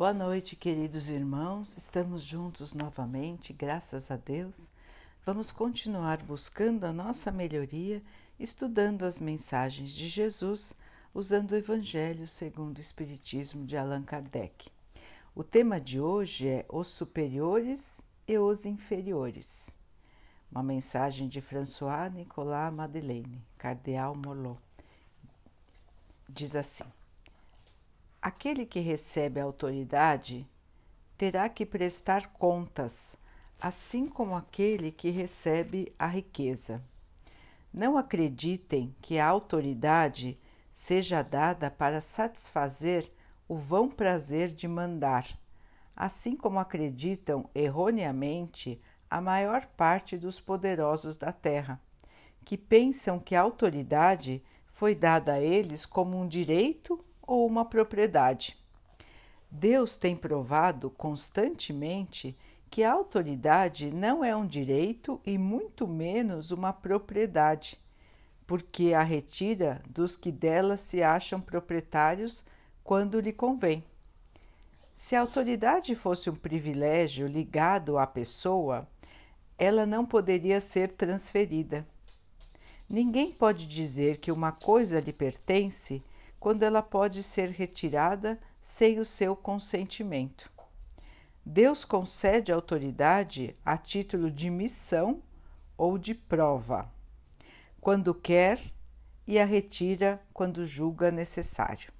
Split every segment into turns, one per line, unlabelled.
Boa noite, queridos irmãos. Estamos juntos novamente, graças a Deus. Vamos continuar buscando a nossa melhoria, estudando as mensagens de Jesus, usando o Evangelho segundo o Espiritismo de Allan Kardec. O tema de hoje é os superiores e os inferiores. Uma mensagem de François Nicolas Madeleine, Cardeal Morlot. Diz assim: Aquele que recebe a autoridade terá que prestar contas, assim como aquele que recebe a riqueza. Não acreditem que a autoridade seja dada para satisfazer o vão prazer de mandar, assim como acreditam erroneamente a maior parte dos poderosos da terra, que pensam que a autoridade foi dada a eles como um direito ou uma propriedade. Deus tem provado constantemente que a autoridade não é um direito e muito menos uma propriedade, porque a retira dos que dela se acham proprietários quando lhe convém. Se a autoridade fosse um privilégio ligado à pessoa, ela não poderia ser transferida. Ninguém pode dizer que uma coisa lhe pertence quando ela pode ser retirada sem o seu consentimento. Deus concede autoridade a título de missão ou de prova, quando quer, e a retira quando julga necessário.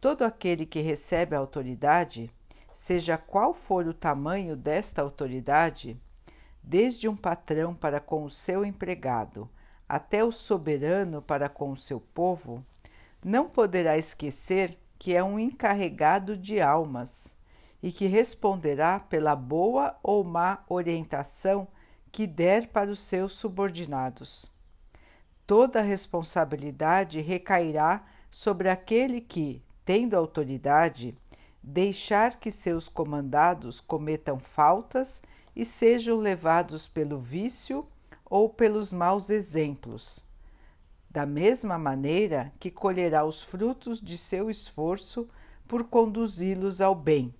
Todo aquele que recebe a autoridade, seja qual for o tamanho desta autoridade, desde um patrão para com o seu empregado até o soberano para com o seu povo, não poderá esquecer que é um encarregado de almas e que responderá pela boa ou má orientação que der para os seus subordinados. Toda a responsabilidade recairá sobre aquele que, tendo autoridade, deixar que seus comandados cometam faltas e sejam levados pelo vício ou pelos maus exemplos da mesma maneira que colherá os frutos de seu esforço por conduzi-los ao bem.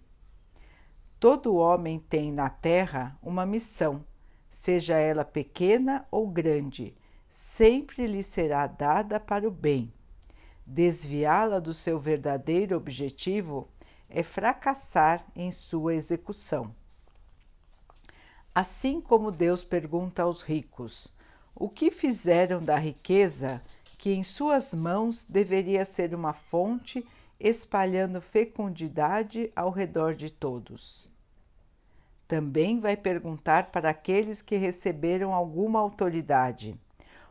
Todo homem tem na terra uma missão, seja ela pequena ou grande, sempre lhe será dada para o bem. Desviá-la do seu verdadeiro objetivo é fracassar em sua execução. Assim como Deus pergunta aos ricos: o que fizeram da riqueza que em suas mãos deveria ser uma fonte espalhando fecundidade ao redor de todos? Também vai perguntar para aqueles que receberam alguma autoridade: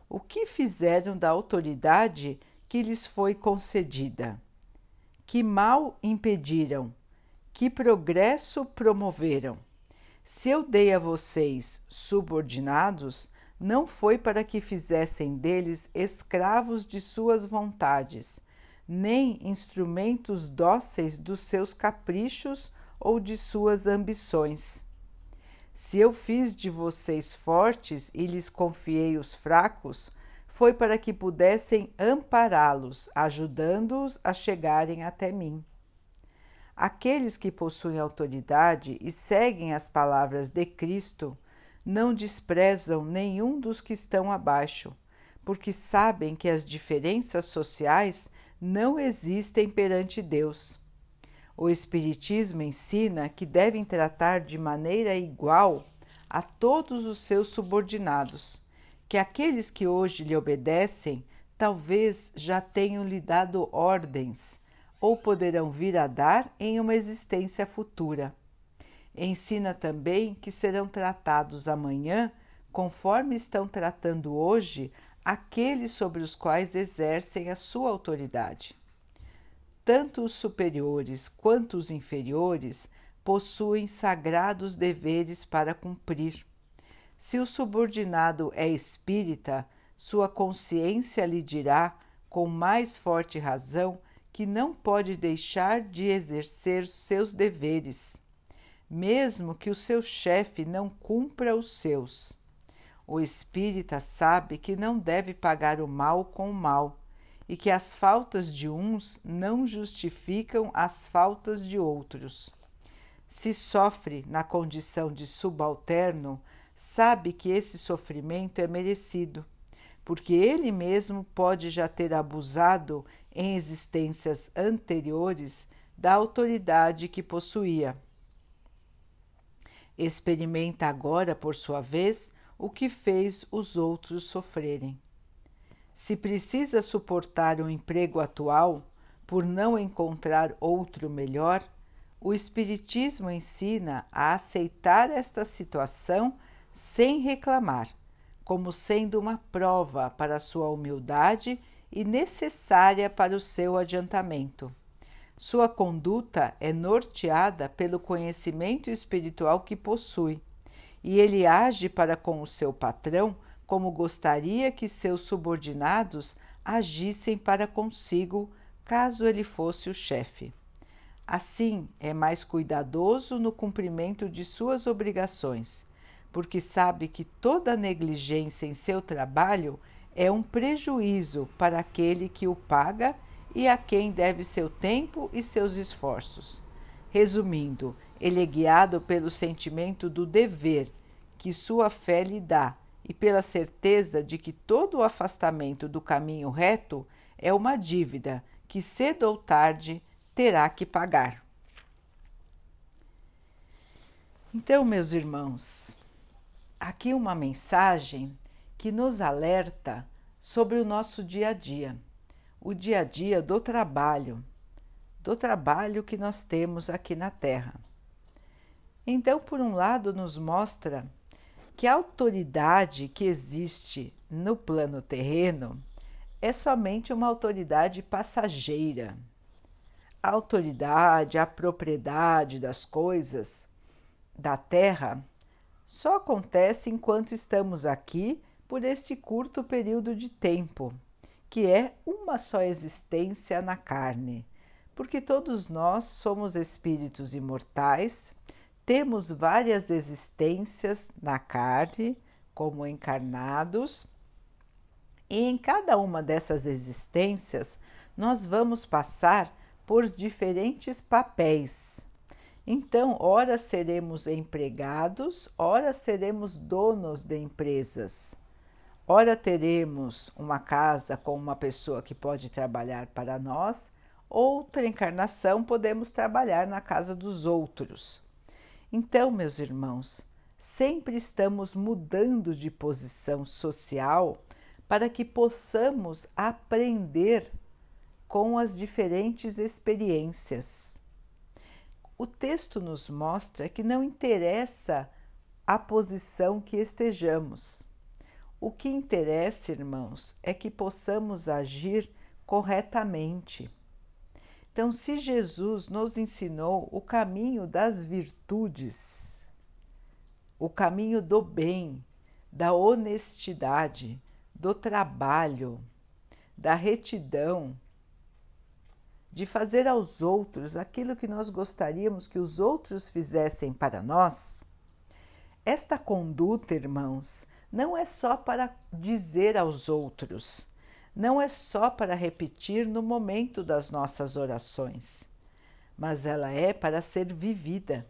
o que fizeram da autoridade que lhes foi concedida? Que mal impediram? Que progresso promoveram? Se eu dei a vocês subordinados, não foi para que fizessem deles escravos de suas vontades, nem instrumentos dóceis dos seus caprichos ou de suas ambições. Se eu fiz de vocês fortes e lhes confiei os fracos, foi para que pudessem ampará-los, ajudando-os a chegarem até mim. Aqueles que possuem autoridade e seguem as palavras de Cristo não desprezam nenhum dos que estão abaixo, porque sabem que as diferenças sociais não existem perante Deus. O Espiritismo ensina que devem tratar de maneira igual a todos os seus subordinados, que aqueles que hoje lhe obedecem talvez já tenham lhe dado ordens ou poderão vir a dar em uma existência futura. Ensina também que serão tratados amanhã conforme estão tratando hoje aqueles sobre os quais exercem a sua autoridade. Tanto os superiores quanto os inferiores possuem sagrados deveres para cumprir. Se o subordinado é espírita, sua consciência lhe dirá, com mais forte razão, que não pode deixar de exercer seus deveres mesmo que o seu chefe não cumpra os seus. O espírita sabe que não deve pagar o mal com o mal e que as faltas de uns não justificam as faltas de outros. Se sofre na condição de subalterno, sabe que esse sofrimento é merecido, porque ele mesmo pode já ter abusado em existências anteriores da autoridade que possuía. Experimenta agora, por sua vez, o que fez os outros sofrerem. Se precisa suportar o emprego atual por não encontrar outro melhor, o Espiritismo ensina a aceitar esta situação sem reclamar, como sendo uma prova para sua humildade e necessária para o seu adiantamento. Sua conduta é norteada pelo conhecimento espiritual que possui, e ele age para com o seu patrão como gostaria que seus subordinados agissem para consigo, caso ele fosse o chefe. Assim, é mais cuidadoso no cumprimento de suas obrigações, porque sabe que toda negligência em seu trabalho é um prejuízo para aquele que o paga e a quem deve seu tempo e seus esforços. Resumindo, ele é guiado pelo sentimento do dever que sua fé lhe dá e pela certeza de que todo o afastamento do caminho reto é uma dívida que cedo ou tarde terá que pagar. Então, meus irmãos, aqui uma mensagem que nos alerta sobre o nosso dia a dia, o dia a dia do trabalho, do trabalho que nós temos aqui na Terra. Então, por um lado, nos mostra que a autoridade que existe no plano terreno é somente uma autoridade passageira. A autoridade, a propriedade das coisas da terra só acontece enquanto estamos aqui por este curto período de tempo, que é uma só existência na carne, porque todos nós somos espíritos imortais temos várias existências na carne, como encarnados, e em cada uma dessas existências nós vamos passar por diferentes papéis. Então, ora seremos empregados, ora seremos donos de empresas. Ora teremos uma casa com uma pessoa que pode trabalhar para nós, outra encarnação podemos trabalhar na casa dos outros. Então, meus irmãos, sempre estamos mudando de posição social para que possamos aprender com as diferentes experiências. O texto nos mostra que não interessa a posição que estejamos. O que interessa, irmãos, é que possamos agir corretamente. Então, se Jesus nos ensinou o caminho das virtudes, o caminho do bem, da honestidade, do trabalho, da retidão, de fazer aos outros aquilo que nós gostaríamos que os outros fizessem para nós, esta conduta, irmãos, não é só para dizer aos outros, não é só para repetir no momento das nossas orações, mas ela é para ser vivida.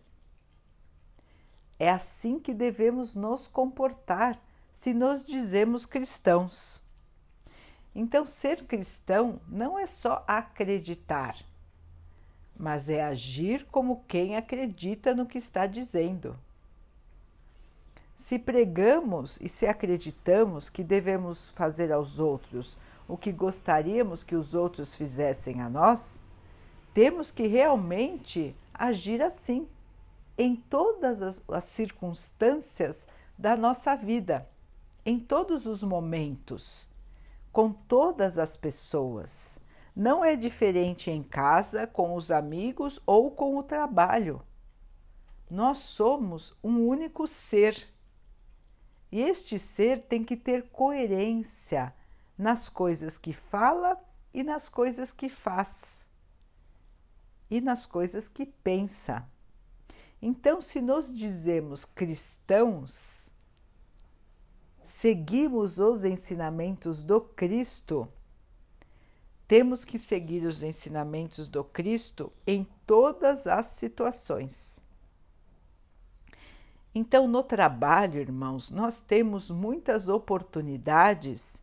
É assim que devemos nos comportar se nos dizemos cristãos. Então, ser cristão não é só acreditar, mas é agir como quem acredita no que está dizendo. Se pregamos e se acreditamos que devemos fazer aos outros o que gostaríamos que os outros fizessem a nós, temos que realmente agir assim, em todas as, as circunstâncias da nossa vida, em todos os momentos, com todas as pessoas. Não é diferente em casa, com os amigos ou com o trabalho. Nós somos um único ser. E este ser tem que ter coerência nas coisas que fala e nas coisas que faz e nas coisas que pensa. Então, se nos dizemos cristãos, seguimos os ensinamentos do Cristo, Temos que seguir os ensinamentos do Cristo em todas as situações. Então, no trabalho, irmãos, nós temos muitas oportunidades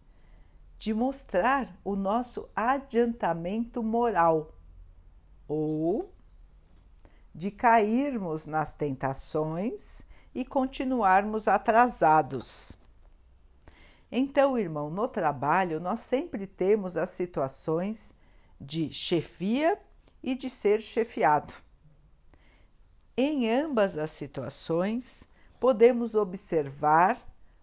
de mostrar o nosso adiantamento moral ou de cairmos nas tentações e continuarmos atrasados. Então, irmão, no trabalho nós sempre temos as situações de chefia e de ser chefiado. Em ambas as situações, podemos observar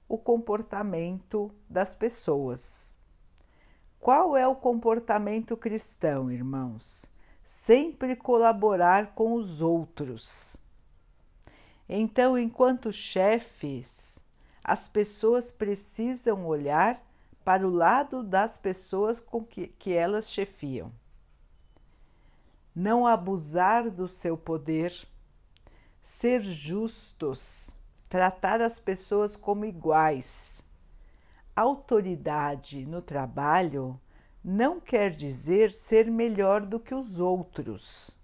o comportamento das pessoas. Qual é o comportamento cristão, irmãos? Sempre colaborar com os outros. Então, enquanto chefes, as pessoas precisam olhar para o lado das pessoas com que, que elas chefiam. Não abusar do seu poder ser justos, tratar as pessoas como iguais. Autoridade no trabalho não quer dizer ser melhor do que os outros.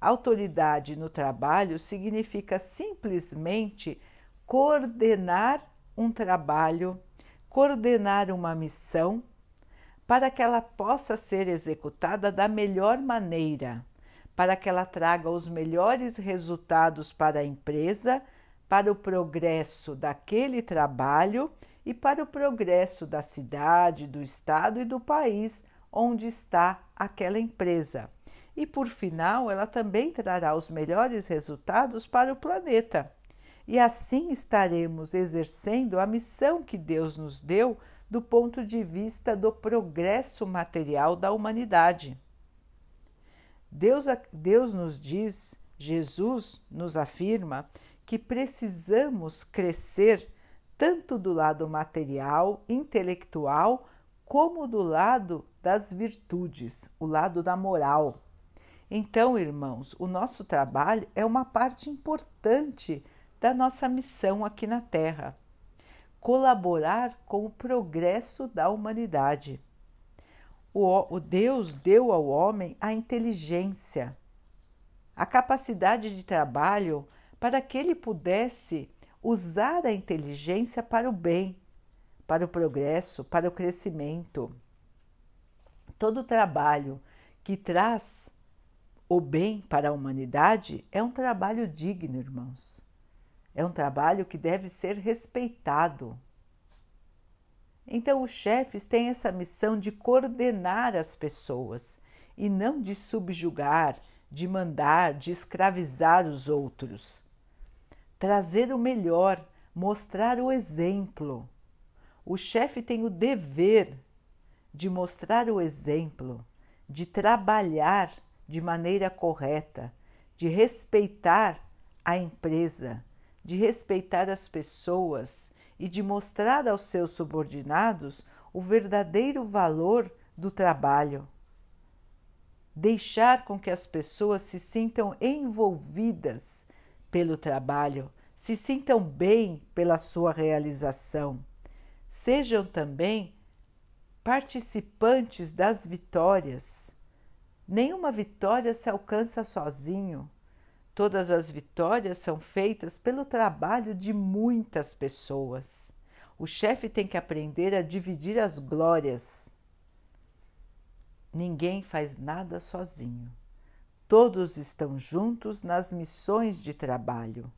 Autoridade no trabalho significa simplesmente coordenar um trabalho, coordenar uma missão para que ela possa ser executada da melhor maneira para que ela traga os melhores resultados para a empresa, para o progresso daquele trabalho e para o progresso da cidade, do estado e do país onde está aquela empresa. E por final, ela também trará os melhores resultados para o planeta. E assim estaremos exercendo a missão que Deus nos deu do ponto de vista do progresso material da humanidade. Deus, Deus nos diz, Jesus nos afirma que precisamos crescer tanto do lado material, intelectual, como do lado das virtudes, o lado da moral. Então, irmãos, o nosso trabalho é uma parte importante da nossa missão aqui na Terra colaborar com o progresso da humanidade o, o Deus deu ao homem a inteligência, a capacidade de trabalho para que ele pudesse usar a inteligência para o bem, para o progresso, para o crescimento. Todo trabalho que traz o bem para a humanidade é um trabalho digno, irmãos. É um trabalho que deve ser respeitado. Então, os chefes têm essa missão de coordenar as pessoas e não de subjugar, de mandar, de escravizar os outros. Trazer o melhor, mostrar o exemplo. O chefe tem o dever de mostrar o exemplo, de trabalhar de maneira correta, de respeitar a empresa, de respeitar as pessoas e de mostrar aos seus subordinados o verdadeiro valor do trabalho. Deixar com que as pessoas se sintam envolvidas pelo trabalho, se sintam bem pela sua realização. Sejam também participantes das vitórias. Nenhuma vitória se alcança sozinho. Todas as vitórias são feitas pelo trabalho de muitas pessoas. O chefe tem que aprender a dividir as glórias. Ninguém faz nada sozinho. Todos estão juntos nas missões de trabalho.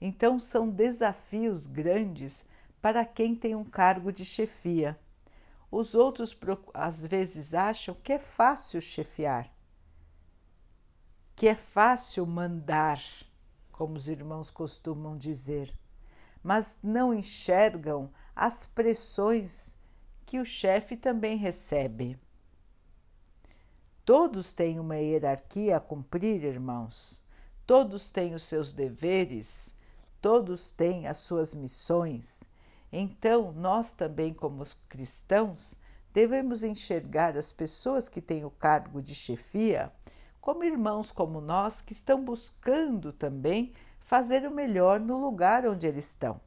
Então, são desafios grandes para quem tem um cargo de chefia. Os outros às vezes acham que é fácil chefiar que é fácil mandar, como os irmãos costumam dizer, mas não enxergam as pressões que o chefe também recebe. Todos têm uma hierarquia a cumprir, irmãos. Todos têm os seus deveres, todos têm as suas missões. Então, nós também, como cristãos, devemos enxergar as pessoas que têm o cargo de chefia como irmãos como nós que estão buscando também fazer o melhor no lugar onde eles estão.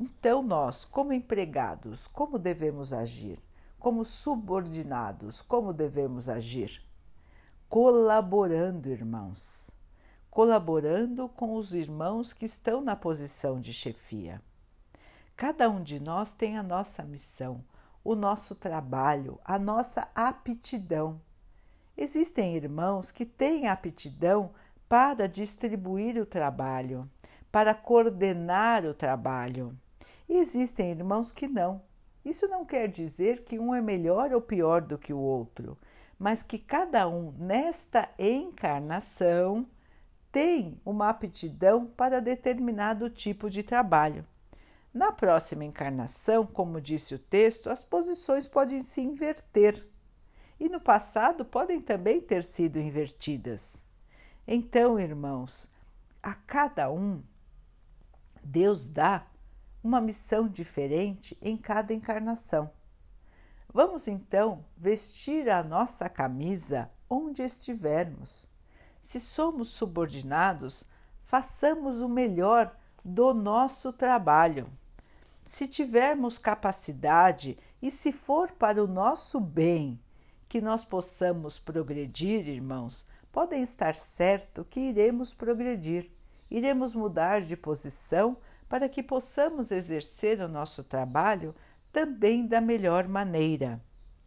Então, nós, como empregados, como devemos agir? como subordinados, como devemos agir? Colaborando, irmãos. Colaborando com os irmãos que estão na posição de chefia. Cada um de nós tem a nossa missão, o nosso trabalho, a nossa aptidão. Existem irmãos que têm aptidão para distribuir o trabalho, para coordenar o trabalho. E existem irmãos que não. Isso não quer dizer que um é melhor ou pior do que o outro, mas que cada um nesta encarnação tem uma aptidão para determinado tipo de trabalho. Na próxima encarnação, como disse o texto, as posições podem se inverter e no passado podem também ter sido invertidas. Então, irmãos, a cada um, Deus dá uma missão diferente em cada encarnação. Vamos então vestir a nossa camisa onde estivermos. Se somos subordinados, façamos o melhor do nosso trabalho. Se tivermos capacidade e se for para o nosso bem que nós possamos progredir, irmãos, podem estar certo que iremos progredir, iremos mudar de posição para que possamos exercer o nosso trabalho também da melhor maneira,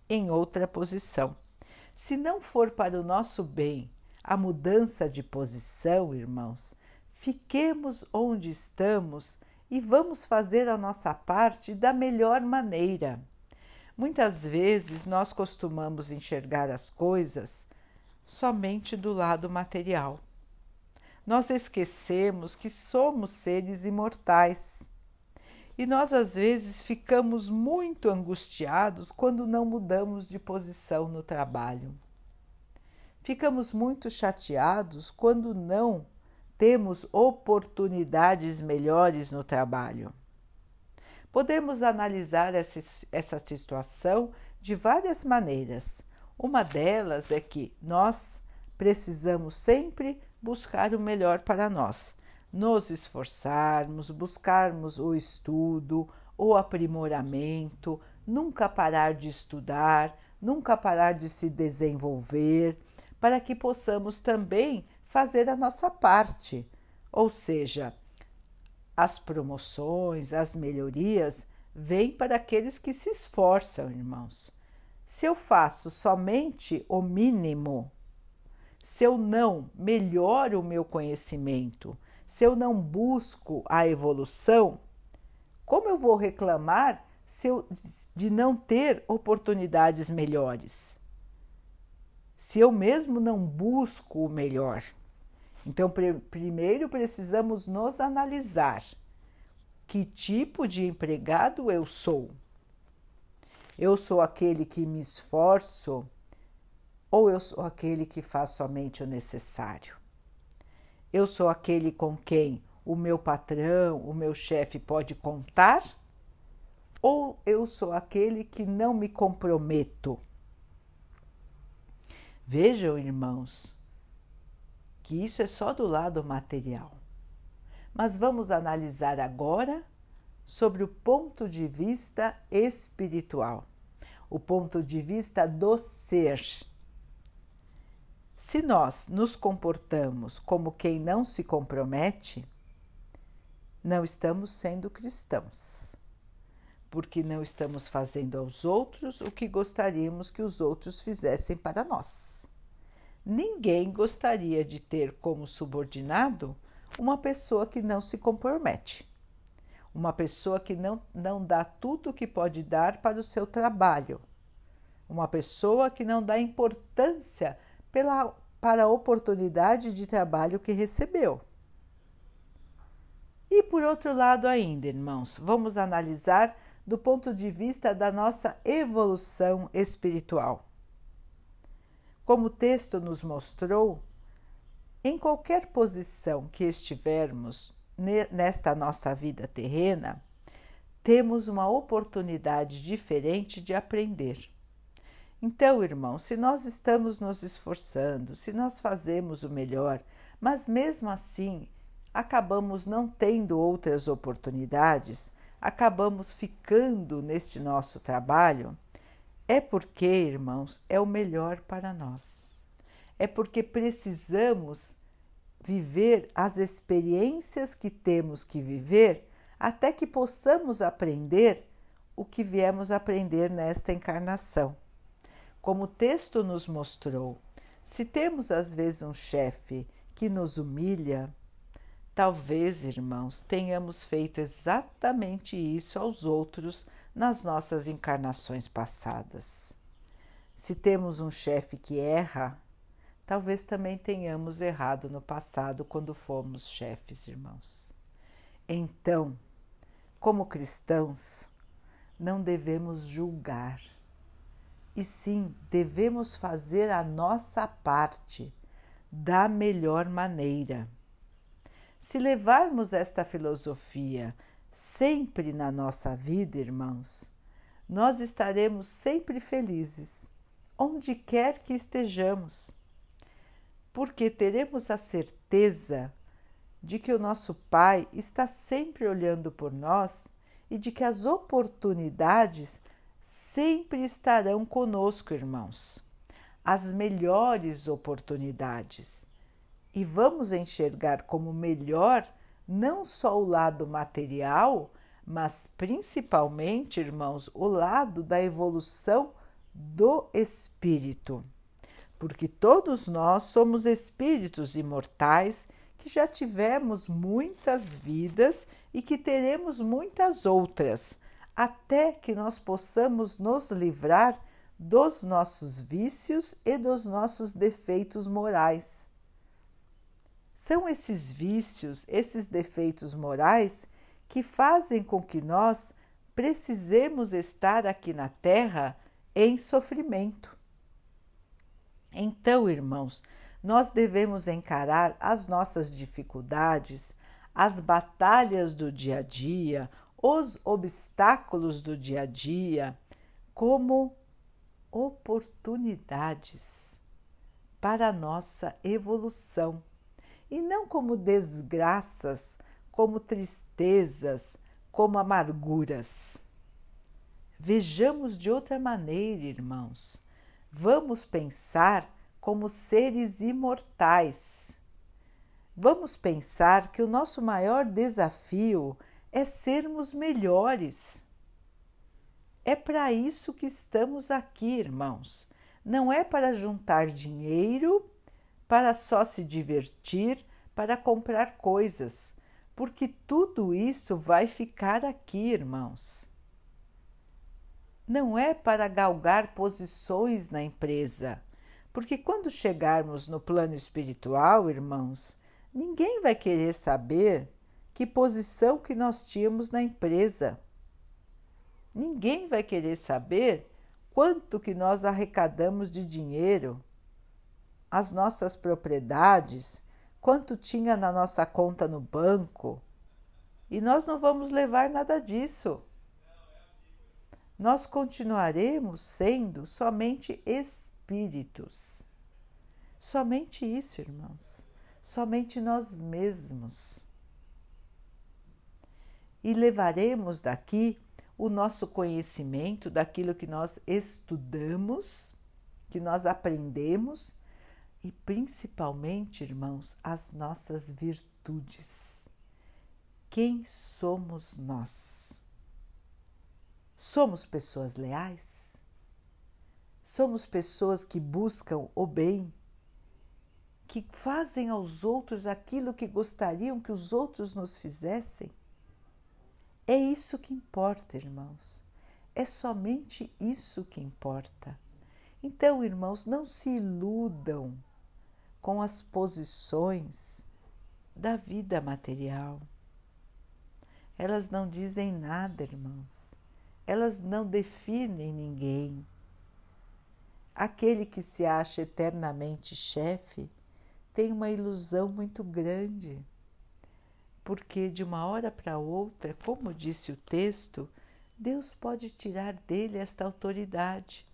em outra posição. Se não for para o nosso bem a mudança de posição, irmãos, fiquemos onde estamos e vamos fazer a nossa parte da melhor maneira. Muitas vezes nós costumamos enxergar as coisas somente do lado material. Nós esquecemos que somos seres imortais. E nós às vezes ficamos muito angustiados quando não mudamos de posição no trabalho. Ficamos muito chateados quando não temos oportunidades melhores no trabalho. Podemos analisar essa, essa situação de várias maneiras. Uma delas é que nós precisamos sempre buscar o melhor para nós, nos esforçarmos, buscarmos o estudo, o aprimoramento, nunca parar de estudar, nunca parar de se desenvolver, para que possamos também fazer a nossa parte, ou seja, as promoções, as melhorias vêm para aqueles que se esforçam, irmãos. Se eu faço somente o mínimo, se eu não melhoro o meu conhecimento, se eu não busco a evolução, como eu vou reclamar se eu, de não ter oportunidades melhores? Se eu mesmo não busco o melhor. Então, pr primeiro precisamos nos analisar. Que tipo de empregado eu sou? Eu sou aquele que me esforço ou eu sou aquele que faz somente o necessário? Eu sou aquele com quem o meu patrão, o meu chefe pode contar? Ou eu sou aquele que não me comprometo? Vejam, irmãos, que isso é só do lado material. Mas vamos analisar agora sobre o ponto de vista espiritual, o ponto de vista do ser. Se nós nos comportamos como quem não se compromete, não estamos sendo cristãos, porque não estamos fazendo aos outros o que gostaríamos que os outros fizessem para nós. Ninguém gostaria de ter como subordinado uma pessoa que não se compromete, uma pessoa que não, não dá tudo o que pode dar para o seu trabalho, uma pessoa que não dá importância pela, para a oportunidade de trabalho que recebeu. E por outro lado, ainda, irmãos, vamos analisar do ponto de vista da nossa evolução espiritual. Como o texto nos mostrou, em qualquer posição que estivermos nesta nossa vida terrena, temos uma oportunidade diferente de aprender. Então, irmão, se nós estamos nos esforçando, se nós fazemos o melhor, mas mesmo assim acabamos não tendo outras oportunidades, acabamos ficando neste nosso trabalho, é porque, irmãos, é o melhor para nós. É porque precisamos viver as experiências que temos que viver até que possamos aprender o que viemos aprender nesta encarnação. Como o texto nos mostrou, se temos às vezes um chefe que nos humilha, talvez, irmãos, tenhamos feito exatamente isso aos outros nas nossas encarnações passadas. Se temos um chefe que erra, talvez também tenhamos errado no passado quando fomos chefes, irmãos. Então, como cristãos, não devemos julgar, e sim devemos fazer a nossa parte da melhor maneira. Se levarmos esta filosofia sempre na nossa vida, irmãos, nós estaremos sempre felizes, onde quer que estejamos, porque teremos a certeza de que o nosso Pai está sempre olhando por nós e de que as oportunidades sempre estarão conosco, irmãos. As melhores oportunidades. E vamos enxergar como melhor não só o lado material, mas principalmente, irmãos, o lado da evolução do espírito. Porque todos nós somos espíritos imortais que já tivemos muitas vidas e que teremos muitas outras, até que nós possamos nos livrar dos nossos vícios e dos nossos defeitos morais. São esses vícios, esses defeitos morais que fazem com que nós precisemos estar aqui na Terra em sofrimento. Então, irmãos, nós devemos encarar as nossas dificuldades, as batalhas do dia a dia, os obstáculos do dia a dia, como oportunidades para a nossa evolução e não como desgraças, como tristezas, como amarguras. Vejamos de outra maneira, irmãos. Vamos pensar como seres imortais. Vamos pensar que o nosso maior desafio é sermos melhores. É para isso que estamos aqui, irmãos. Não é para juntar dinheiro para só se divertir, para comprar coisas, porque tudo isso vai ficar aqui, irmãos. Não é para galgar posições na empresa, porque quando chegarmos no plano espiritual, irmãos, ninguém vai querer saber que posição que nós tínhamos na empresa. Ninguém vai querer saber quanto que nós arrecadamos de dinheiro as nossas propriedades, quanto tinha na nossa conta no banco. E nós não vamos levar nada disso. Nós continuaremos sendo somente espíritos. Somente isso, irmãos. Somente nós mesmos. E levaremos daqui o nosso conhecimento daquilo que nós estudamos, que nós aprendemos e principalmente, irmãos, as nossas virtudes. Quem somos nós? Somos pessoas leais? Somos pessoas que buscam o bem, que fazem aos outros aquilo que gostariam que os outros nos fizessem? É isso que importa, irmãos. É somente isso que importa. Então, irmãos, não se iludam com as posições da vida material. Elas não dizem nada, irmãos. Elas não definem ninguém. Aquele que se acha eternamente chefe tem uma ilusão muito grande, porque de uma hora para outra, como disse o texto, Deus pode tirar dele esta autoridade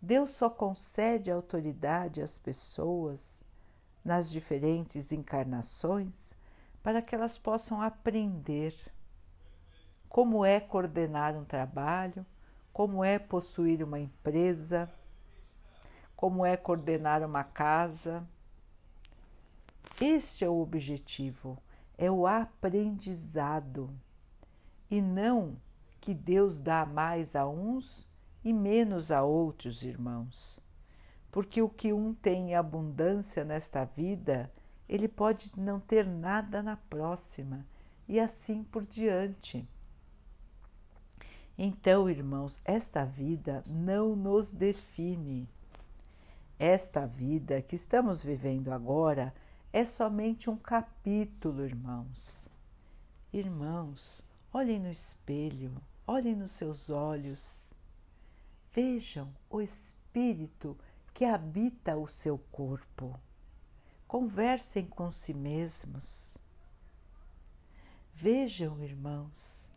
Deus só concede autoridade às pessoas nas diferentes encarnações para que elas possam aprender como é coordenar um trabalho, como é possuir uma empresa, como é coordenar uma casa. Este é o objetivo, é o aprendizado e não que Deus dá mais a uns e menos a outros, irmãos. Porque o que um tem em abundância nesta vida, ele pode não ter nada na próxima, e assim por diante. Então, irmãos, esta vida não nos define. Esta vida que estamos vivendo agora é somente um capítulo, irmãos. Irmãos, olhem no espelho, olhem nos seus olhos. Vejam o espírito que habita o seu corpo. Conversem com si mesmos. Vejam, irmãos,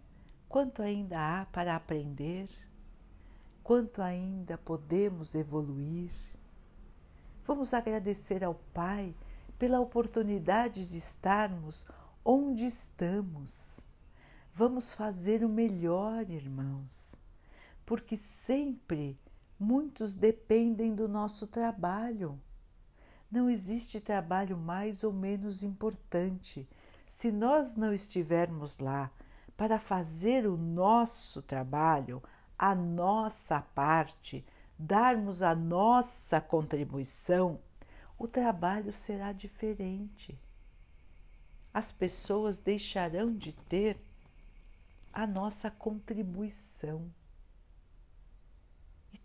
quanto ainda há para aprender, quanto ainda podemos evoluir. Vamos agradecer ao Pai pela oportunidade de estarmos onde estamos. Vamos fazer o melhor, irmãos, porque sempre muitos dependem do nosso trabalho. Não existe trabalho mais ou menos importante. Se nós não estivermos lá para fazer o nosso trabalho, a nossa parte, darmos a nossa contribuição, o trabalho será diferente. As pessoas deixarão de ter a nossa contribuição.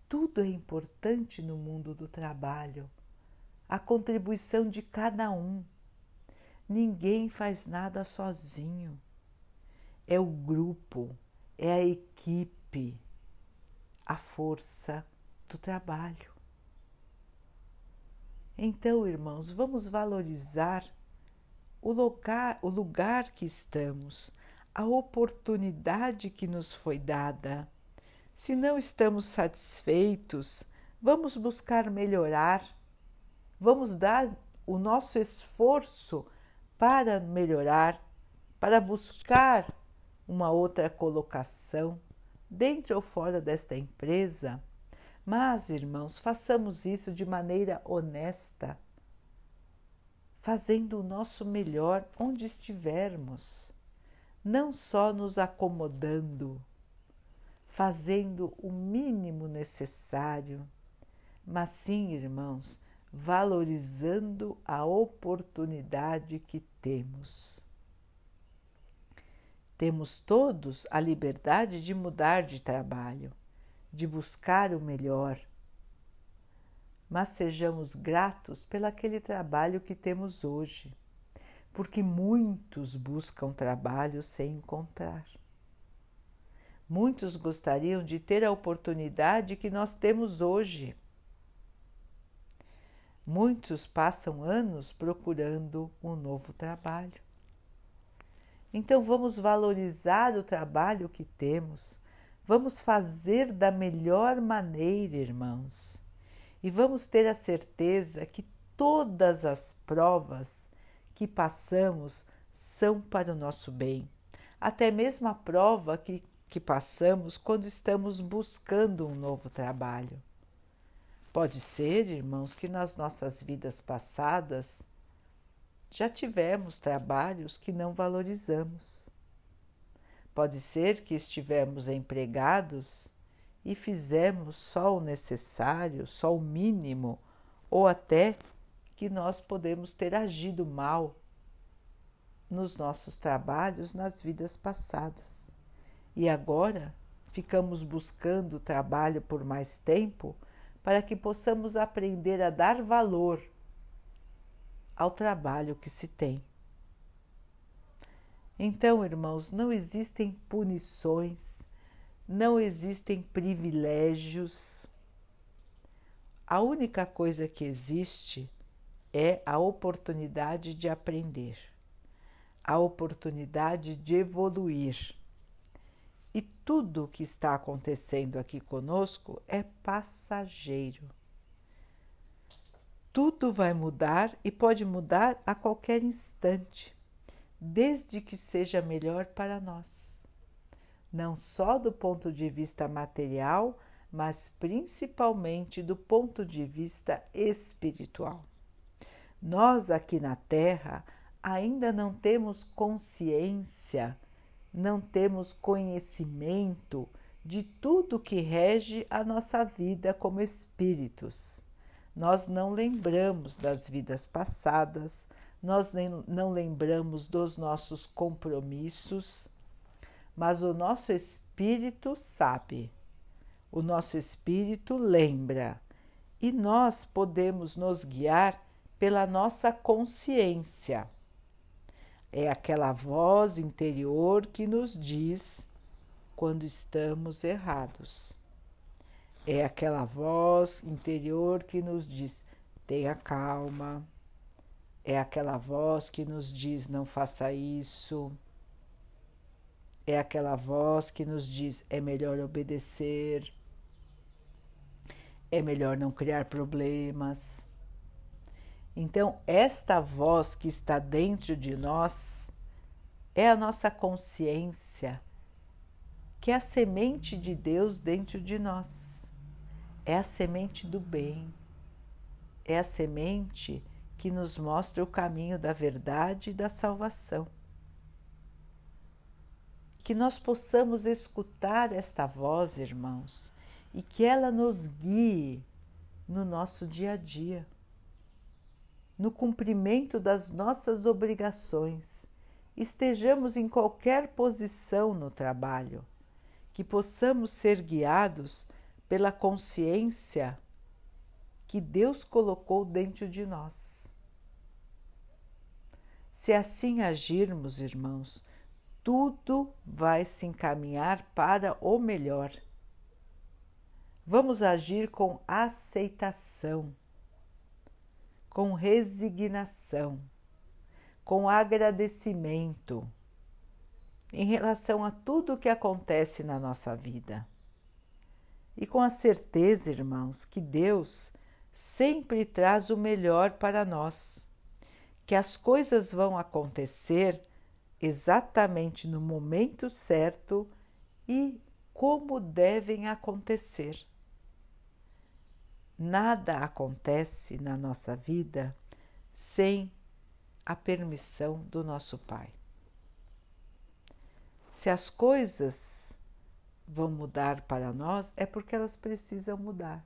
Tudo é importante no mundo do trabalho. A contribuição de cada um. Ninguém faz nada sozinho é o grupo, é a equipe, a força do trabalho. Então, irmãos, vamos valorizar o lugar, o lugar que estamos, a oportunidade que nos foi dada. Se não estamos satisfeitos, vamos buscar melhorar, vamos dar o nosso esforço para melhorar, para buscar uma outra colocação, dentro ou fora desta empresa. Mas, irmãos, façamos isso de maneira honesta, fazendo o nosso melhor onde estivermos, não só nos acomodando, fazendo o mínimo necessário, mas sim, irmãos, valorizando a oportunidade que temos. Temos todos a liberdade de mudar de trabalho, de buscar o melhor. Mas sejamos gratos pelo aquele trabalho que temos hoje, porque muitos buscam trabalho sem encontrar. Muitos gostariam de ter a oportunidade que nós temos hoje. Muitos passam anos procurando um novo trabalho. Então vamos valorizar o trabalho que temos, vamos fazer da melhor maneira, irmãos, e vamos ter a certeza que todas as provas que passamos são para o nosso bem, até mesmo a prova que, que passamos quando estamos buscando um novo trabalho. Pode ser, irmãos, que nas nossas vidas passadas já tivemos trabalhos que não valorizamos. Pode ser que estivemos empregados e fizemos só o necessário, só o mínimo, ou até que nós podemos ter agido mal nos nossos trabalhos nas vidas passadas. E agora ficamos buscando trabalho por mais tempo para que possamos aprender a dar valor ao trabalho que se tem. Então, irmãos, não existem punições, não existem privilégios. A única coisa que existe é a oportunidade de aprender, a oportunidade de evoluir. E tudo o que está acontecendo aqui conosco é passageiro. Tudo vai mudar e pode mudar a qualquer instante, desde que seja melhor para nós. não só do ponto de vista material, mas principalmente do ponto de vista espiritual. Nós aqui na Terra ainda não temos consciência, não temos conhecimento de tudo que rege a nossa vida como espíritos. Nós não lembramos das vidas passadas, nós não lembramos dos nossos compromissos, mas o nosso espírito sabe, o nosso espírito lembra e nós podemos nos guiar pela nossa consciência. É aquela voz interior que nos diz quando estamos errados. É aquela voz interior que nos diz: tenha calma. É aquela voz que nos diz: não faça isso. É aquela voz que nos diz: é melhor obedecer. É melhor não criar problemas. Então, esta voz que está dentro de nós é a nossa consciência, que é a semente de Deus dentro de nós. É a semente do bem. É a semente que nos mostra o caminho da verdade e da salvação. Que nós possamos escutar esta voz, irmãos, e que ela nos guie no nosso dia a dia no cumprimento das nossas obrigações, estejamos em qualquer posição no trabalho, que possamos ser guiados pela consciência que Deus colocou dentro de nós. Se assim agirmos, irmãos, tudo vai se encaminhar para o melhor. Vamos agir com aceitação com resignação, com agradecimento em relação a tudo o que acontece na nossa vida. E com a certeza, irmãos, que Deus sempre traz o melhor para nós, que as coisas vão acontecer exatamente no momento certo e como devem acontecer. Nada acontece na nossa vida sem a permissão do nosso Pai. Se as coisas vão mudar para nós, é porque elas precisam mudar.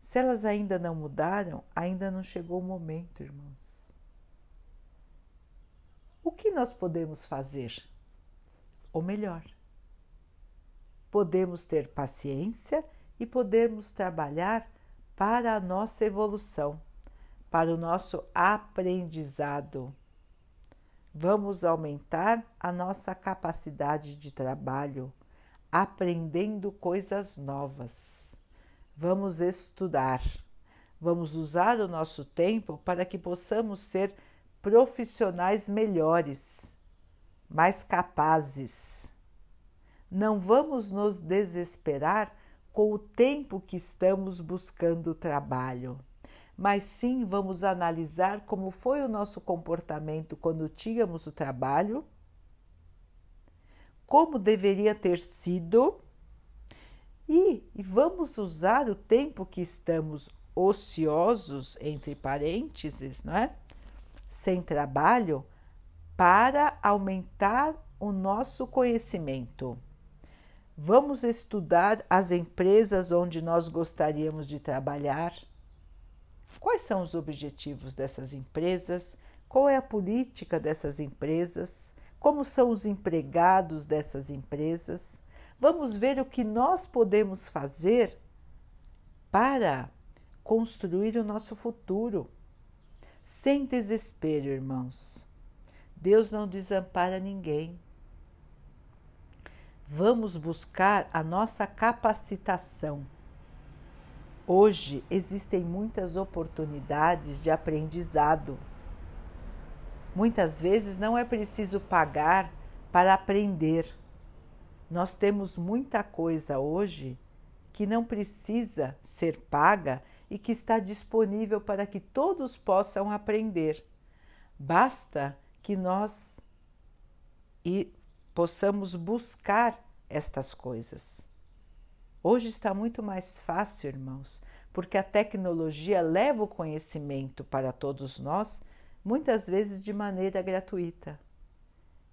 Se elas ainda não mudaram, ainda não chegou o momento, irmãos. O que nós podemos fazer? Ou melhor, podemos ter paciência e podemos trabalhar para a nossa evolução, para o nosso aprendizado. Vamos aumentar a nossa capacidade de trabalho, aprendendo coisas novas. Vamos estudar, vamos usar o nosso tempo para que possamos ser profissionais melhores, mais capazes. Não vamos nos desesperar com o tempo que estamos buscando trabalho, mas sim vamos analisar como foi o nosso comportamento quando tínhamos o trabalho, como deveria ter sido e, e vamos usar o tempo que estamos ociosos, entre parênteses, não é? sem trabalho, para aumentar o nosso conhecimento Vamos estudar as empresas onde nós gostaríamos de trabalhar. Quais são os objetivos dessas empresas? Qual é a política dessas empresas? Como são os empregados dessas empresas? Vamos ver o que nós podemos fazer para construir o nosso futuro. Sem desespero, irmãos. Deus não desampara ninguém vamos buscar a nossa capacitação. Hoje existem muitas oportunidades de aprendizado. Muitas vezes não é preciso pagar para aprender. Nós temos muita coisa hoje que não precisa ser paga e que está disponível para que todos possam aprender. Basta que nós possamos buscar estas coisas. Hoje está muito mais fácil, irmãos, porque a tecnologia leva o conhecimento para todos nós, muitas vezes de maneira gratuita.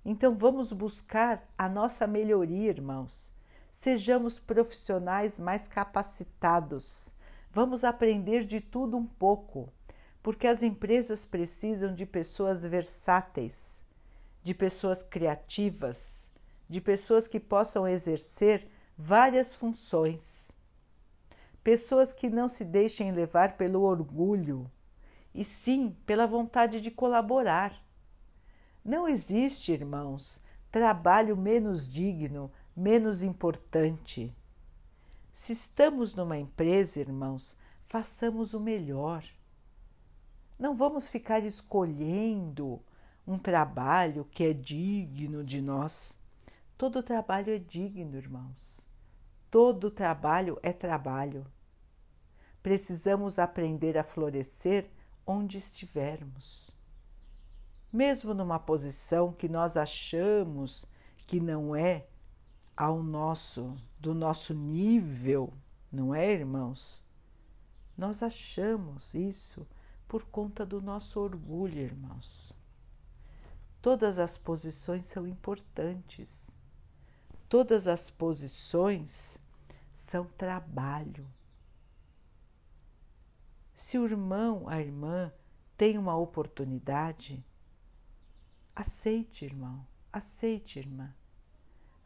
Então vamos buscar a nossa melhoria, irmãos. Sejamos profissionais mais capacitados. Vamos aprender de tudo um pouco, porque as empresas precisam de pessoas versáteis, de pessoas criativas, de pessoas que possam exercer várias funções. Pessoas que não se deixem levar pelo orgulho, e sim pela vontade de colaborar. Não existe, irmãos, trabalho menos digno, menos importante. Se estamos numa empresa, irmãos, façamos o melhor. Não vamos ficar escolhendo um trabalho que é digno de nós. Todo trabalho é digno, irmãos. Todo trabalho é trabalho. Precisamos aprender a florescer onde estivermos. Mesmo numa posição que nós achamos que não é ao nosso, do nosso nível, não é, irmãos? Nós achamos isso por conta do nosso orgulho, irmãos. Todas as posições são importantes. Todas as posições são trabalho. Se o irmão, a irmã, tem uma oportunidade, aceite, irmão, aceite, irmã.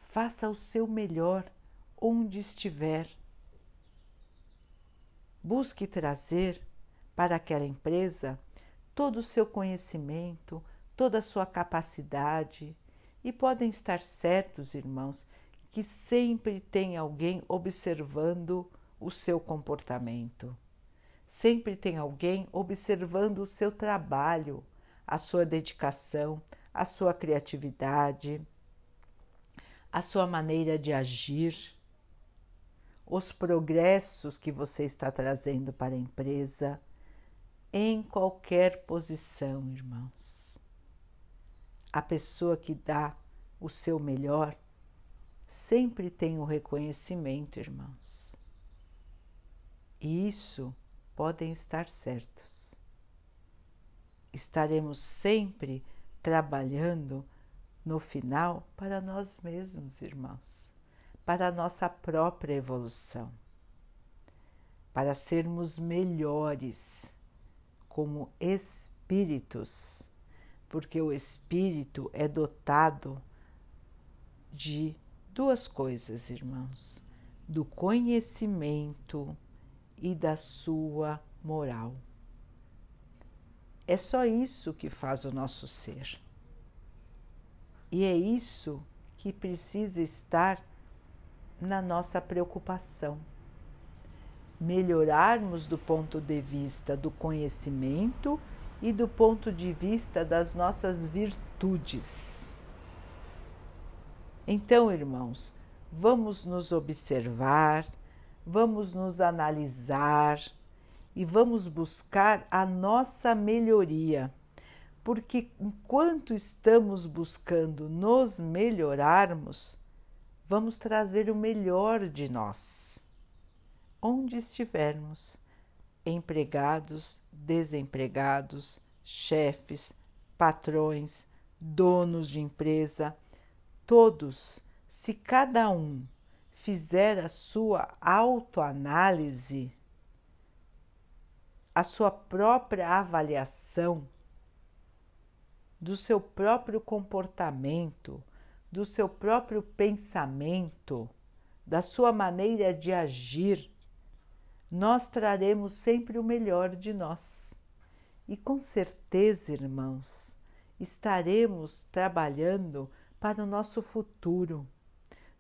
Faça o seu melhor onde estiver. Busque trazer para aquela empresa todo o seu conhecimento, toda a sua capacidade, e podem estar certos, irmãos, que sempre tem alguém observando o seu comportamento. Sempre tem alguém observando o seu trabalho, a sua dedicação, a sua criatividade, a sua maneira de agir, os progressos que você está trazendo para a empresa, em qualquer posição, irmãos. A pessoa que dá o seu melhor sempre tem o reconhecimento, irmãos. E isso podem estar certos. Estaremos sempre trabalhando no final para nós mesmos, irmãos, para a nossa própria evolução, para sermos melhores como espíritos, porque o espírito é dotado de duas coisas, irmãos: do conhecimento e da sua moral. É só isso que faz o nosso ser. E é isso que precisa estar na nossa preocupação. Melhorarmos do ponto de vista do conhecimento e do ponto de vista das nossas virtudes. Então, irmãos, vamos nos observar, vamos nos analisar e vamos buscar a nossa melhoria, porque enquanto estamos buscando nos melhorarmos, vamos trazer o melhor de nós, onde estivermos, empregados, desempregados, chefes, patrões, donos de empresa todos, se cada um fizer a sua autoanálise, a sua própria avaliação do seu próprio comportamento, do seu próprio pensamento, da sua maneira de agir, nós traremos sempre o melhor de nós. E com certeza, irmãos, estaremos trabalhando para o nosso futuro,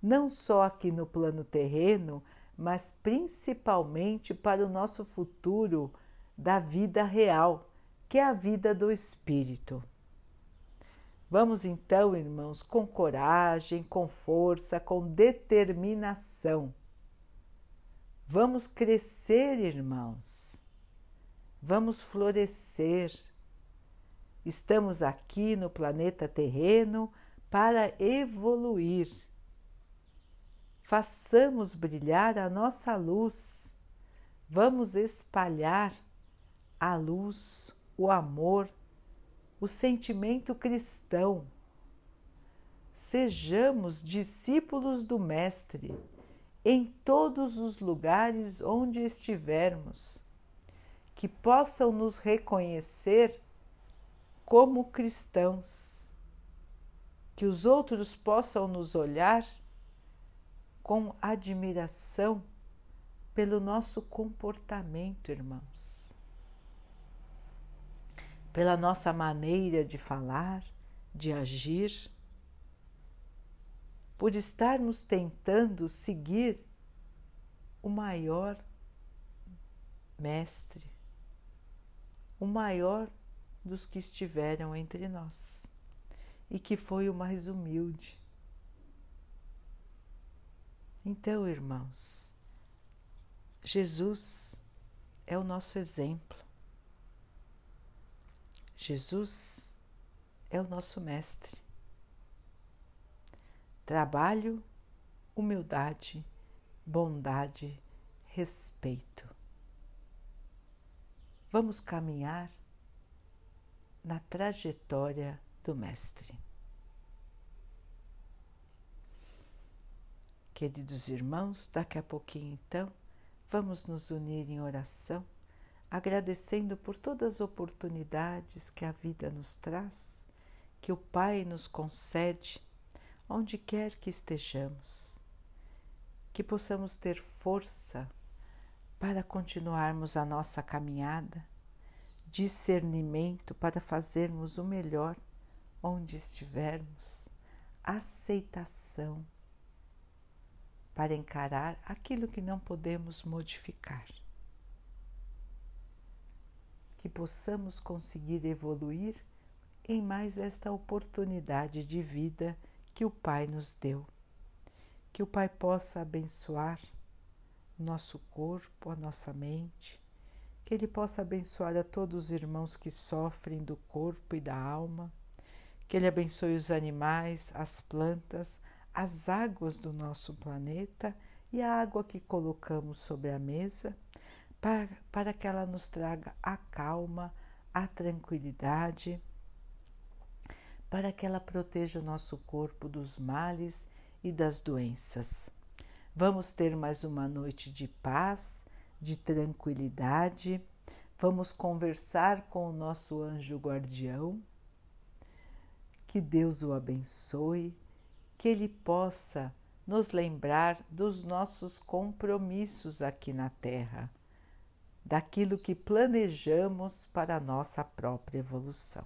não só aqui no plano terreno, mas principalmente para o nosso futuro da vida real, que é a vida do espírito. Vamos então, irmãos, com coragem, com força, com determinação. Vamos crescer, irmãos. Vamos florescer. Estamos aqui no planeta terreno para evoluir. façamos brilhar a nossa luz. Vamos espalhar a luz, o amor, o sentimento cristão. Sejamos discípulos do Mestre em todos os lugares onde estivermos, que possam nos reconhecer como cristãos, que os outros possam nos olhar com admiração pelo nosso comportamento, irmãos, pela nossa maneira de falar, de agir, por estarmos tentando seguir o maior mestre, o maior dos que estiveram entre nós e que foi o mais humilde. Então, irmãos, Jesus é o nosso exemplo. Jesus é o nosso mestre. Trabalho, humildade, bondade, respeito. Vamos caminhar na trajetória do Mestre. Queridos irmãos, daqui a pouquinho então vamos nos unir em oração, agradecendo por todas as oportunidades que a vida nos traz, que o Pai nos concede, onde quer que estejamos, que possamos ter força para continuarmos a nossa caminhada discernimento para fazermos o melhor onde estivermos, aceitação para encarar aquilo que não podemos modificar. Que possamos conseguir evoluir em mais esta oportunidade de vida que o Pai nos deu. Que o Pai possa abençoar nosso corpo, a nossa mente, que Ele possa abençoar a todos os irmãos que sofrem do corpo e da alma, que Ele abençoe os animais, as plantas, as águas do nosso planeta e a água que colocamos sobre a mesa, para, para que ela nos traga a calma, a tranquilidade, para que ela proteja o nosso corpo dos males e das doenças. Vamos ter mais uma noite de paz de tranquilidade. Vamos conversar com o nosso anjo guardião. Que Deus o abençoe, que ele possa nos lembrar dos nossos compromissos aqui na Terra, daquilo que planejamos para a nossa própria evolução.